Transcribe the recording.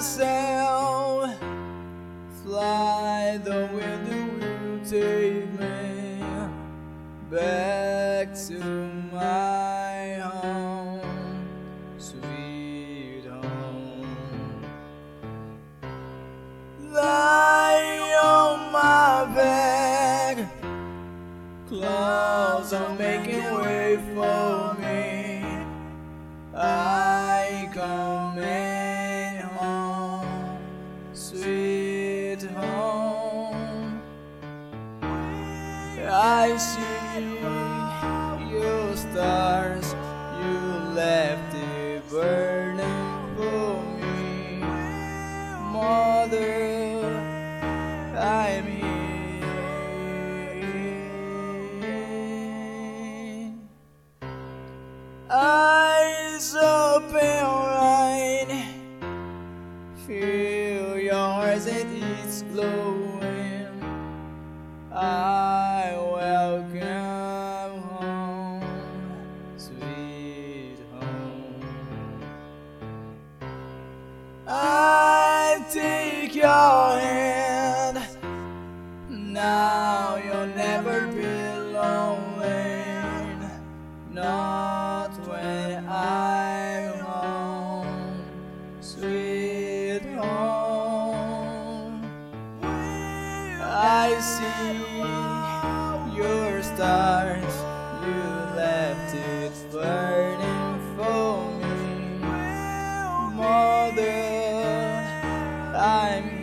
myself. Fly the wind will take me back to my home, sweet home. Lie on my back, clouds are making way for. I see your stars, you left it burning for me, Mother. I'm here. Eyes open wide, feel your heart and it's glowing. Your hand, now you'll never be lonely. Not when I'm home, sweet home. I see your stars, for me, Mother. I'm